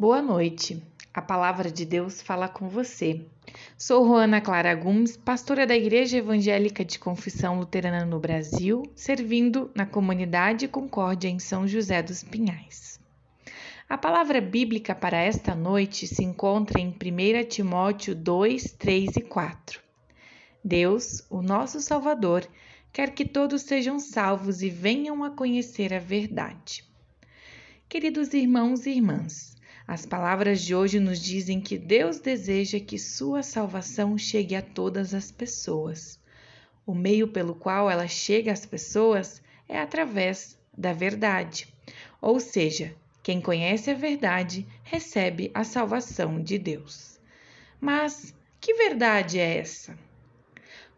Boa noite. A palavra de Deus fala com você. Sou Roana Clara Gomes, pastora da Igreja Evangélica de Confissão Luterana no Brasil, servindo na comunidade Concórdia em São José dos Pinhais. A palavra bíblica para esta noite se encontra em 1 Timóteo 2, 3 e 4. Deus, o nosso Salvador, quer que todos sejam salvos e venham a conhecer a verdade. Queridos irmãos e irmãs, as palavras de hoje nos dizem que Deus deseja que sua salvação chegue a todas as pessoas. O meio pelo qual ela chega às pessoas é através da verdade. Ou seja, quem conhece a verdade recebe a salvação de Deus. Mas que verdade é essa?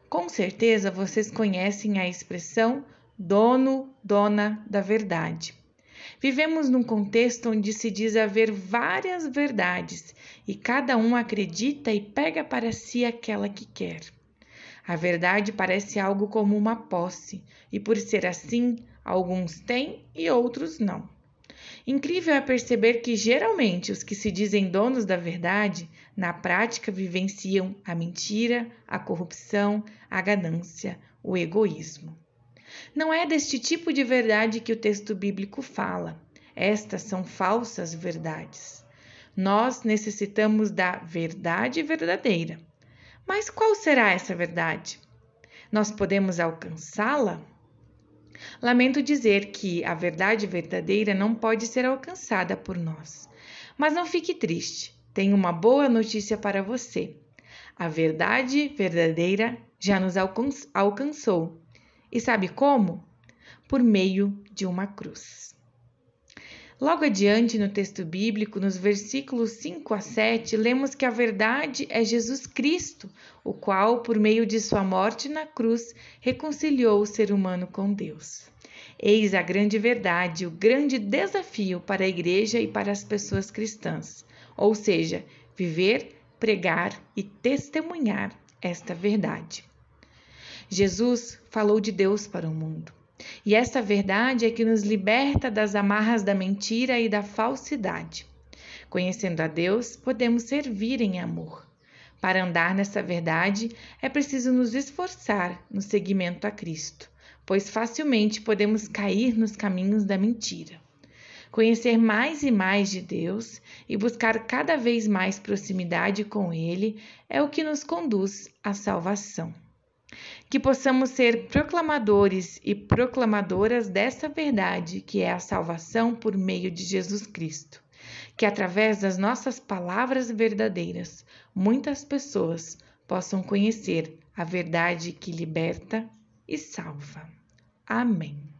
Com certeza vocês conhecem a expressão dono, dona da verdade. Vivemos num contexto onde se diz haver várias verdades e cada um acredita e pega para si aquela que quer. A verdade parece algo como uma posse, e por ser assim, alguns têm e outros não. Incrível é perceber que geralmente os que se dizem donos da verdade, na prática vivenciam a mentira, a corrupção, a ganância, o egoísmo. Não é deste tipo de verdade que o texto bíblico fala. Estas são falsas verdades. Nós necessitamos da verdade verdadeira. Mas qual será essa verdade? Nós podemos alcançá-la? Lamento dizer que a verdade verdadeira não pode ser alcançada por nós. Mas não fique triste, tenho uma boa notícia para você. A verdade verdadeira já nos alcançou e sabe como? Por meio de uma cruz. Logo adiante no texto bíblico, nos versículos 5 a 7, lemos que a verdade é Jesus Cristo, o qual, por meio de sua morte na cruz, reconciliou o ser humano com Deus. Eis a grande verdade, o grande desafio para a igreja e para as pessoas cristãs, ou seja, viver, pregar e testemunhar esta verdade. Jesus falou de Deus para o mundo. E essa verdade é que nos liberta das amarras da mentira e da falsidade. Conhecendo a Deus, podemos servir em amor. Para andar nessa verdade, é preciso nos esforçar no seguimento a Cristo, pois facilmente podemos cair nos caminhos da mentira. Conhecer mais e mais de Deus e buscar cada vez mais proximidade com Ele é o que nos conduz à salvação que possamos ser proclamadores e proclamadoras dessa verdade que é a salvação por meio de Jesus Cristo. Que através das nossas palavras verdadeiras, muitas pessoas possam conhecer a verdade que liberta e salva. Amém.